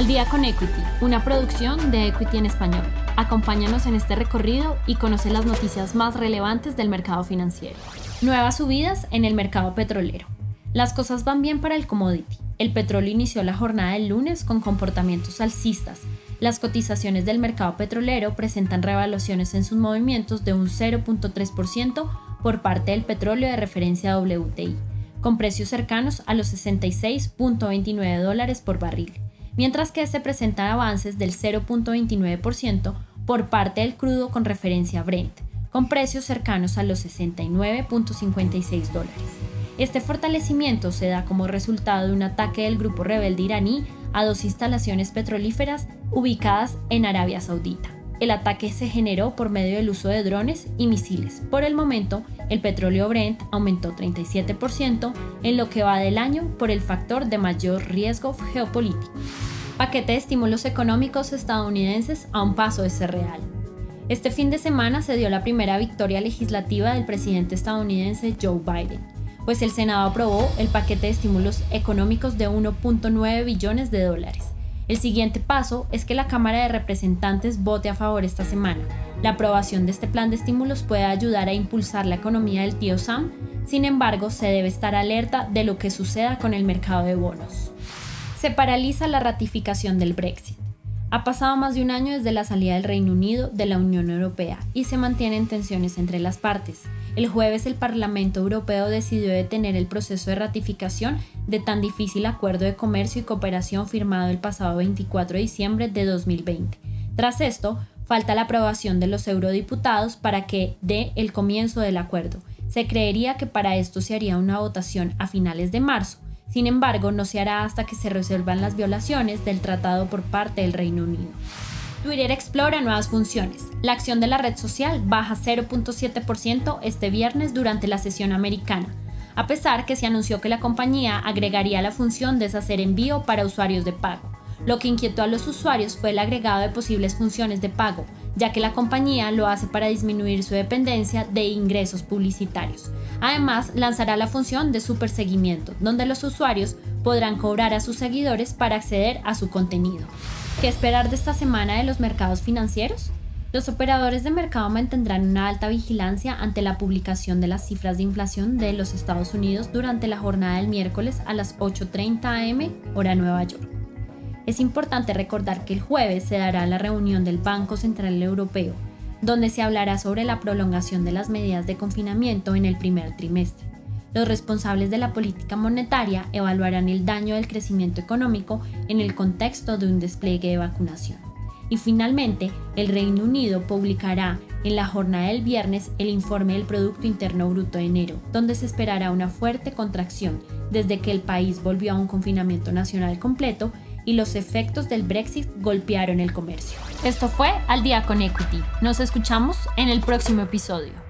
Al día con Equity, una producción de Equity en español. Acompáñanos en este recorrido y conoce las noticias más relevantes del mercado financiero. Nuevas subidas en el mercado petrolero. Las cosas van bien para el commodity. El petróleo inició la jornada del lunes con comportamientos alcistas. Las cotizaciones del mercado petrolero presentan revaluaciones en sus movimientos de un 0.3% por parte del petróleo de referencia WTI, con precios cercanos a los 66.29 dólares por barril, mientras que se presentan avances del 0.29% por parte del crudo con referencia a Brent, con precios cercanos a los 69.56 dólares. Este fortalecimiento se da como resultado de un ataque del grupo rebelde iraní a dos instalaciones petrolíferas ubicadas en Arabia Saudita. El ataque se generó por medio del uso de drones y misiles. Por el momento, el petróleo Brent aumentó 37% en lo que va del año por el factor de mayor riesgo geopolítico. Paquete de estímulos económicos estadounidenses a un paso de ser real. Este fin de semana se dio la primera victoria legislativa del presidente estadounidense Joe Biden, pues el Senado aprobó el paquete de estímulos económicos de 1.9 billones de dólares el siguiente paso es que la Cámara de Representantes vote a favor esta semana. La aprobación de este plan de estímulos puede ayudar a impulsar la economía del tío Sam, sin embargo se debe estar alerta de lo que suceda con el mercado de bonos. Se paraliza la ratificación del Brexit. Ha pasado más de un año desde la salida del Reino Unido de la Unión Europea y se mantienen tensiones entre las partes. El jueves el Parlamento Europeo decidió detener el proceso de ratificación de tan difícil acuerdo de comercio y cooperación firmado el pasado 24 de diciembre de 2020. Tras esto, falta la aprobación de los eurodiputados para que dé el comienzo del acuerdo. Se creería que para esto se haría una votación a finales de marzo. Sin embargo, no se hará hasta que se resuelvan las violaciones del tratado por parte del Reino Unido. Twitter explora nuevas funciones. La acción de la red social baja 0.7% este viernes durante la sesión americana, a pesar que se anunció que la compañía agregaría la función de deshacer envío para usuarios de pago. Lo que inquietó a los usuarios fue el agregado de posibles funciones de pago, ya que la compañía lo hace para disminuir su dependencia de ingresos publicitarios. Además, lanzará la función de superseguimiento, donde los usuarios podrán cobrar a sus seguidores para acceder a su contenido. ¿Qué esperar de esta semana de los mercados financieros? Los operadores de mercado mantendrán una alta vigilancia ante la publicación de las cifras de inflación de los Estados Unidos durante la jornada del miércoles a las 8.30 am hora Nueva York. Es importante recordar que el jueves se dará la reunión del Banco Central Europeo, donde se hablará sobre la prolongación de las medidas de confinamiento en el primer trimestre. Los responsables de la política monetaria evaluarán el daño del crecimiento económico en el contexto de un despliegue de vacunación. Y finalmente, el Reino Unido publicará en la jornada del viernes el informe del Producto Interno Bruto de enero, donde se esperará una fuerte contracción desde que el país volvió a un confinamiento nacional completo y los efectos del Brexit golpearon el comercio. Esto fue Al día con Equity. Nos escuchamos en el próximo episodio.